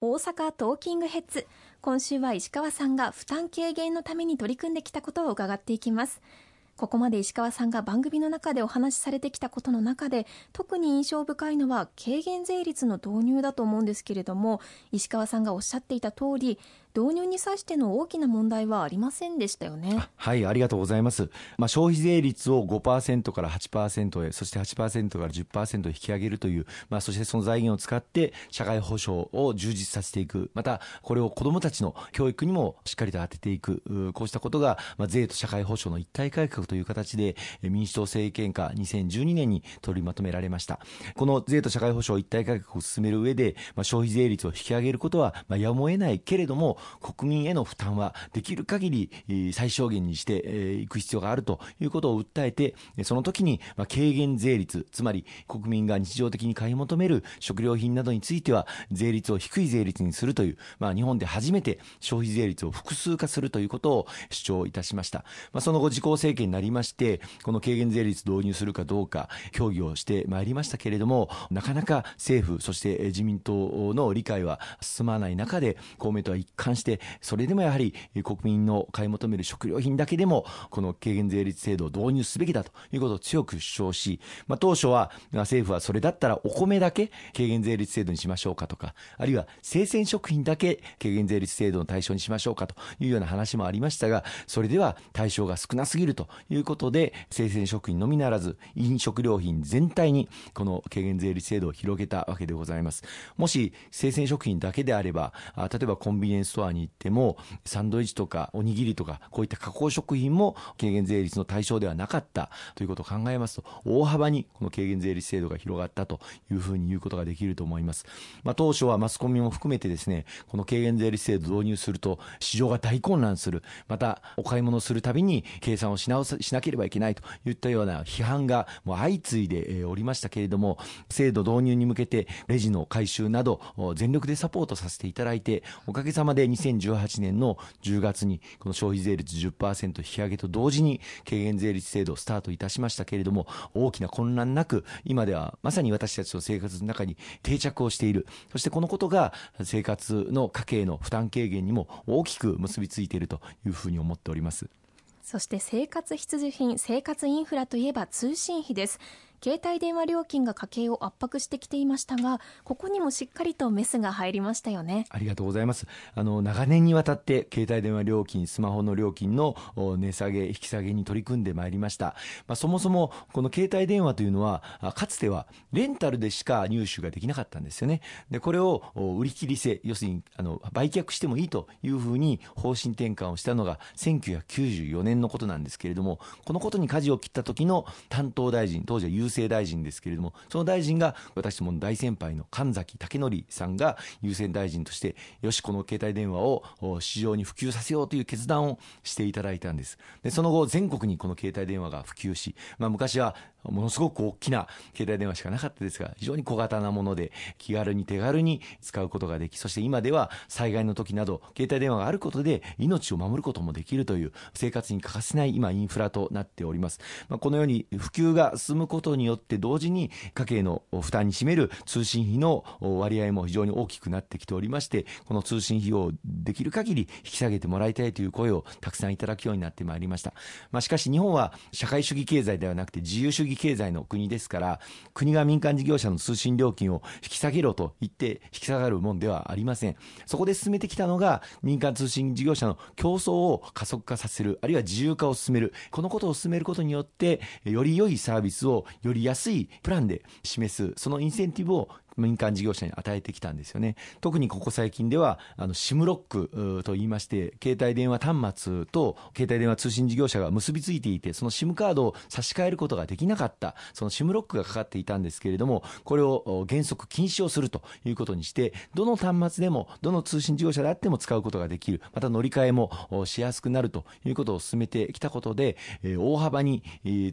大阪トーキングヘッズ。今週は石川さんが負担軽減のために取り組んできたことを伺っていきます。ここまで石川さんが番組の中でお話しされてきたことの中で特に印象深いのは軽減税率の導入だと思うんですけれども石川さんがおっしゃっていた通り導入に際しての大きな問題はありませんでしたよね。はいありがとうございます、まあ、消費税率を5%から8%へそして8%から10%引き上げるという、まあ、そしてその財源を使って社会保障を充実させていく。またこれを子どもたちの教育にもしっかりと当てていく。こうしたことが、まあ、税と社会保障の一体改革という形で民主党政権下2012年に取りまとめられました。この税と社会保障一体改革を進める上で、まあ、消費税率を引き上げることは、まあ、やむを得ないけれども国民への負担はできる限り最小限にしていく必要があるということを訴えてその時に軽減税率つまり国民が日常的に買い求める食料品などについては税率を低い税率にするという、まあ、日本で初めて消費税率を複数化するということを主張いたしました、まあ、その後自公政権になりましてこの軽減税率導入するかどうか協議をしてまいりましたけれどもなかなか政府そして自民党の理解は進まない中で公明党は一貫してそれでもやはり国民の買い求める食料品だけでもこの軽減税率制度を導入すべきだということを強く主張し、まあ、当初は政府はそれだったらお米だけ軽減税率制度にしましょうかとかあるいは生鮮食品だけ軽減税率制度の対象にしましょうかというような話もありましたがそれでは対象が少なすぎるということで生鮮食品のみならず飲食料品全体にこの軽減税率制度を広げたわけでございます。もし生鮮食品だけであれば例えばコンビニエンスストアに行ってもサンドイッチとかおにぎりとかこういった加工食品も軽減税率の対象ではなかったということを考えますと大幅にこの軽減税率制度が広がったというふうに言うことができると思います、まあ、当初はマスコミも含めてですねこの軽減税率制度を導入すると市場が大混乱する。またお買い物するたびに計算をし直しなければいけないといったような批判がもう相次いでおりましたけれども制度導入に向けてレジの回収など全力でサポートさせていただいておかげさまで2018年の10月にこの消費税率10%引き上げと同時に軽減税率制度をスタートいたしましたけれども大きな混乱なく今ではまさに私たちの生活の中に定着をしている。そしてこのことが生活の家計の負担軽減にも大きく結びついているというふうに思っております。そして生活必需品生活インフラといえば通信費です。携帯電話料金が家計を圧迫してきていましたがここにもしっかりとメスが入りましたよね。ありがとうございます。あの長年にわたって携帯電話料金スマホの料金の値下げ引き下げに取り組んでまいりました、まあ、そもそもこの携帯電話というのはかつてはレンタルでしか入手ができなかったんですよね。でこれを売り切り制要するにあの売却してもいいというふうに方針転換をしたのが1994年のことなんですけれどもこのことに舵を切った時の担当大臣当時は郵政大臣ですけれどもその大臣が私ども大先輩の神崎武則さんが優先大臣としてよしこの携帯電話を市場に普及させようという決断をしていただいたんです。でその後全国にこの携帯電話が普及し、まあ、昔はものすごく大きな携帯電話しかなかったですが非常に小型なもので気軽に手軽に使うことができそして今では災害の時など携帯電話があることで命を守ることもできるという生活に欠かせない今インフラとなっております、まあ、このように普及が進むことによって同時に家計の負担に占める通信費の割合も非常に大きくなってきておりましてこの通信費をできる限り引き下げてもらいたいという声をたくさんいただくようになってまいりました、まあ、しかし日本は社会主義経済ではなくて自由主義経済の国ですから国が民間事業者の通信料金を引き下げろと言って引き下がるもんではありません。そこで進めてきたのが民間通信事業者の競争を加速化させるあるいは自由化を進める。このことを進めることによってより良いサービスをより安いプランで示すそのインセンティブを民間事業者に与えてきたんですよね。特にここ最近ではあの SIM ロックと言いまして携帯電話端末と携帯電話通信事業者が結びついていてその SIM カードを差し替えることができなかったその SIM ロックがかかっていたんですけれどもこれを原則禁止をするということにしてどの端末でもどの通信事業者であっても使うことができるまた乗り換えもしやすくなるということを進めてきたことで大幅に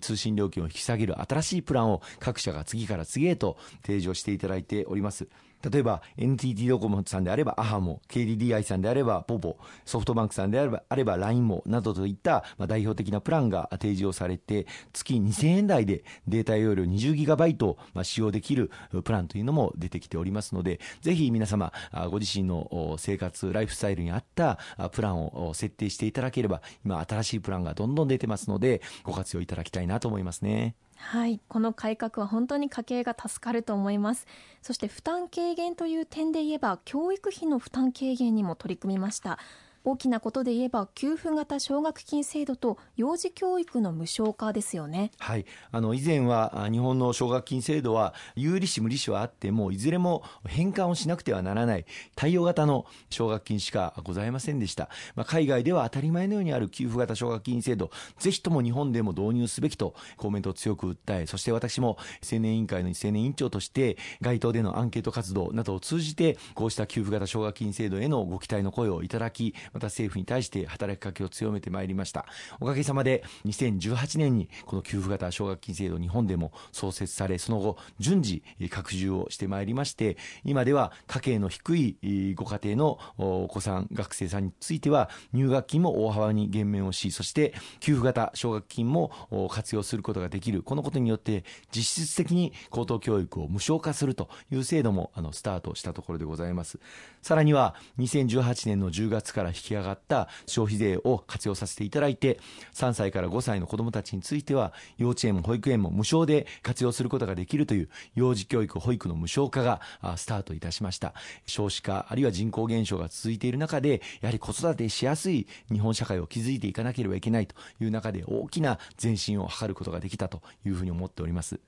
通信料金を引き下げる新しいプランを各社が次から次へと提示をしていただいてております例えば NTT ドコモさんであればアハモ、KDDI さんであればポポ、ソフトバンクさんであればあれば LINE もなどといった、ま、代表的なプランが提示をされて、月2000円台でデータ容量 20GB、ま、使用できるプランというのも出てきておりますので、ぜひ皆様、ご自身の生活、ライフスタイルに合ったプランを設定していただければ、今新しいプランがどんどん出てますので、ご活用いただきたいなと思いますね。はい、この改革は本当に家計が助かると思います。そして負担軽減という点で言えば、教育費の負担軽減にも取り組みました。大きなことで言えば給付型奨学金制度と幼児教育の無償化ですよね。はい、あの以前は日本の奨学金制度は有利子無利子はあってもいずれも返還をしなくてはならない対応型の奨学金しかございませんでした。まあ、海外では当たり前のようにある給付型奨学金制度、ぜひとも日本でも導入すべきとコメントを強く訴え、そして私も青年委員会の青年委員長として街頭でのアンケート活動などを通じてこうした給付型奨学金制度へのご期待の声をいただき、また政府に対して働きかけを強めてまいりました。おかげさまで2018年にこの給付型奨学金制度日本でも創設され、その後順次拡充をしてまいりまして、今では家計の低いご家庭のお子さん、学生さんについては入学金も大幅に減免をし、そして給付型奨学金も活用することができる。このことによって実質的に高等教育を無償化するという制度もあのスタートしたところでございます。さらには2018年の10月から引上がったった消費税を活用させていただいて、3歳から5歳の子どもたちについては、幼稚園も保育園も無償で活用することができるという幼児教育、保育の無償化がスタートいたしました。少子化、あるいは人口減少が続いている中で、やはり子育てしやすい日本社会を築いていかなければいけないという中で、大きな前進を図ることができたというふうに思っております。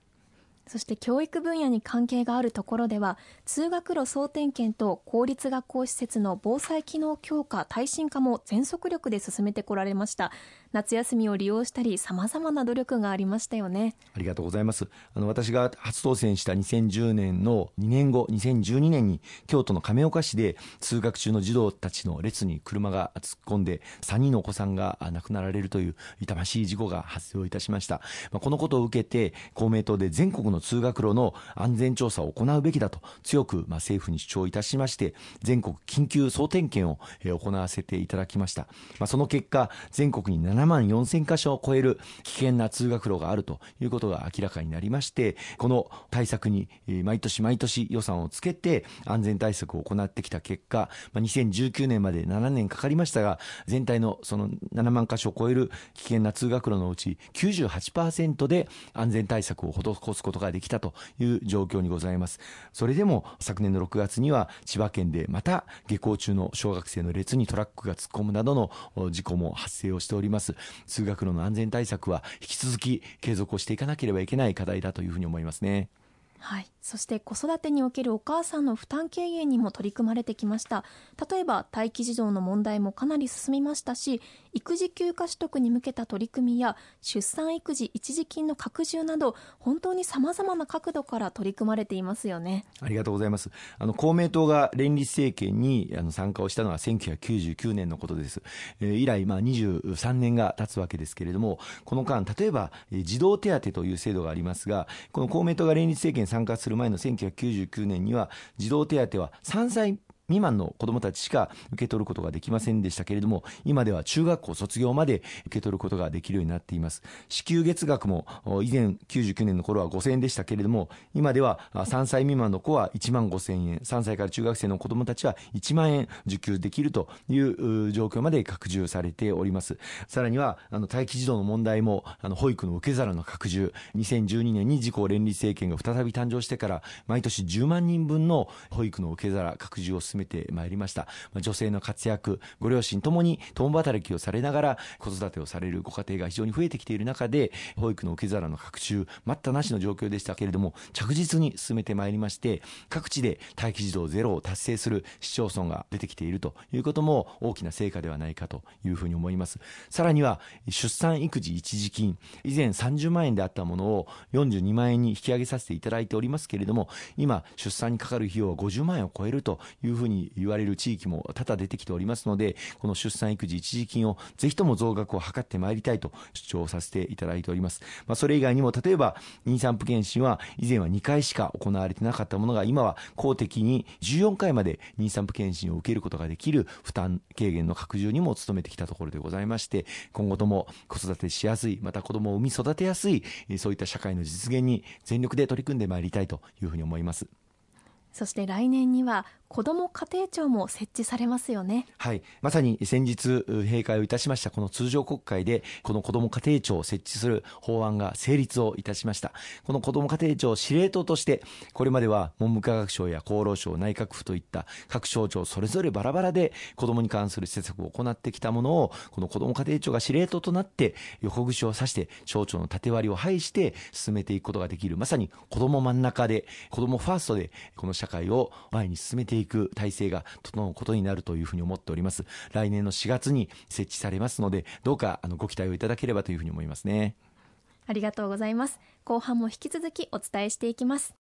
そして教育分野に関係があるところでは通学路総点検と公立学校施設の防災機能強化耐震化も全速力で進めてこられました。夏休みを利用したりさまざまな努力がありましたよね。ありがとうございます。あの私が初当選した2010年の2年後2012年に京都の亀岡市で通学中の児童たちの列に車が突っ込んで3人のお子さんが亡くなられるという痛ましい事故が発生いたしました、まあ、このことを受けて公明党で全国の通学路の安全調査を行うべきだと強く、まあ、政府に主張いたしまして全国緊急総点検を、え、行わせていただきました、まあ、その結果全国に7万4000箇所を超える危険な通学路があるということが明らかになりましてこの対策に、毎年毎年予算をつけて安全対策を行ってきた結果、まあ、2019年まで7年かかりましたが全体のその7万箇所を超える危険な通学路のうち98%で安全対策を施すことがができたという状況にございます。それでも昨年の6月には千葉県でまた下校中の小学生の列にトラックが突っ込むなどの事故も発生をしております。通学路の安全対策は引き続き継続をしていかなければいけない課題だというふうに思いますね。はい、そして子育てにおけるお母さんの負担軽減にも取り組まれてきました。例えば待機児童の問題もかなり進みましたし育児休暇取得に向けた取り組みや出産育児一時金の拡充など本当にさまざまな角度から取り組まれていますよね。ありがとうございます。あの公明党が連立政権にあの参加をしたのは1999年のことです、えー、以来まあ23年が経つわけですけれどもこの間例えば児童手当という制度がありますがこの公明党が連立政権参加する前の1999年には児童手当は3歳未満の子どもたちしか受け取ることができませんでしたけれども今では中学校卒業まで受け取ることができるようになっています。支給月額も以前99年の頃は5000円でしたけれども今では3歳未満の子は1万5000円3歳から中学生の子どもたちは1万円受給できるという状況まで拡充されております。さらにはあの待機児童の問題もあの保育の受け皿の拡充2012年に自公連立政権が再び誕生してから毎年10万人分の保育の受け皿拡充を進めめてまいりました。女性の活躍、ご両親ともに共働きをされながら子育てをされるご家庭が非常に増えてきている中で、保育の受け皿の拡充、待ったなしの状況でしたけれども、着実に進めてまいりまして、各地で待機児童ゼロを達成する市町村が出てきているということも大きな成果ではないかというふうに思います。さらには、出産育児一時金、以前30万円であったものを42万円に引き上げさせていただいておりますけれども、今、出産にかかる費用は50万円を超えるというふううに言われる地域も多々出てきておりますので、この出産育児一時金をぜひとも増額を図ってまいりたいと主張させていただいております。まあ、それ以外にも、例えば、妊産婦検診は以前は2回しか行われてなかったものが、今は公的に14回まで妊産婦検診を受けることができる負担軽減の拡充にも努めてきたところでございまして、今後とも子育てしやすい、また子供を産み育てやすい、そういった社会の実現に全力で取り組んでまいりたいというふうに思います。そして来年には子ども家庭庁も設置されますよね。はい。まさに先日閉会をいたしましたこの通常国会で、この子ども家庭庁を設置する法案が成立をいたしました。この子ども家庭庁司令塔として、これまでは文部科学省や厚労省、内閣府といった各省庁それぞれバラバラで子どもに関する施策を行ってきたものを、この子ども家庭庁が司令塔となって、横串を刺して省庁の縦割りを排して進めていくことができる、まさに子ども真ん中で、子どもファーストで、この社会を前に進めていく体制が整うことになるというふうに思っております。来年の4月に設置されますので、どうかあのご期待をいただければというふうに思いますね。ありがとうございます。後半も引き続きお伝えしていきます。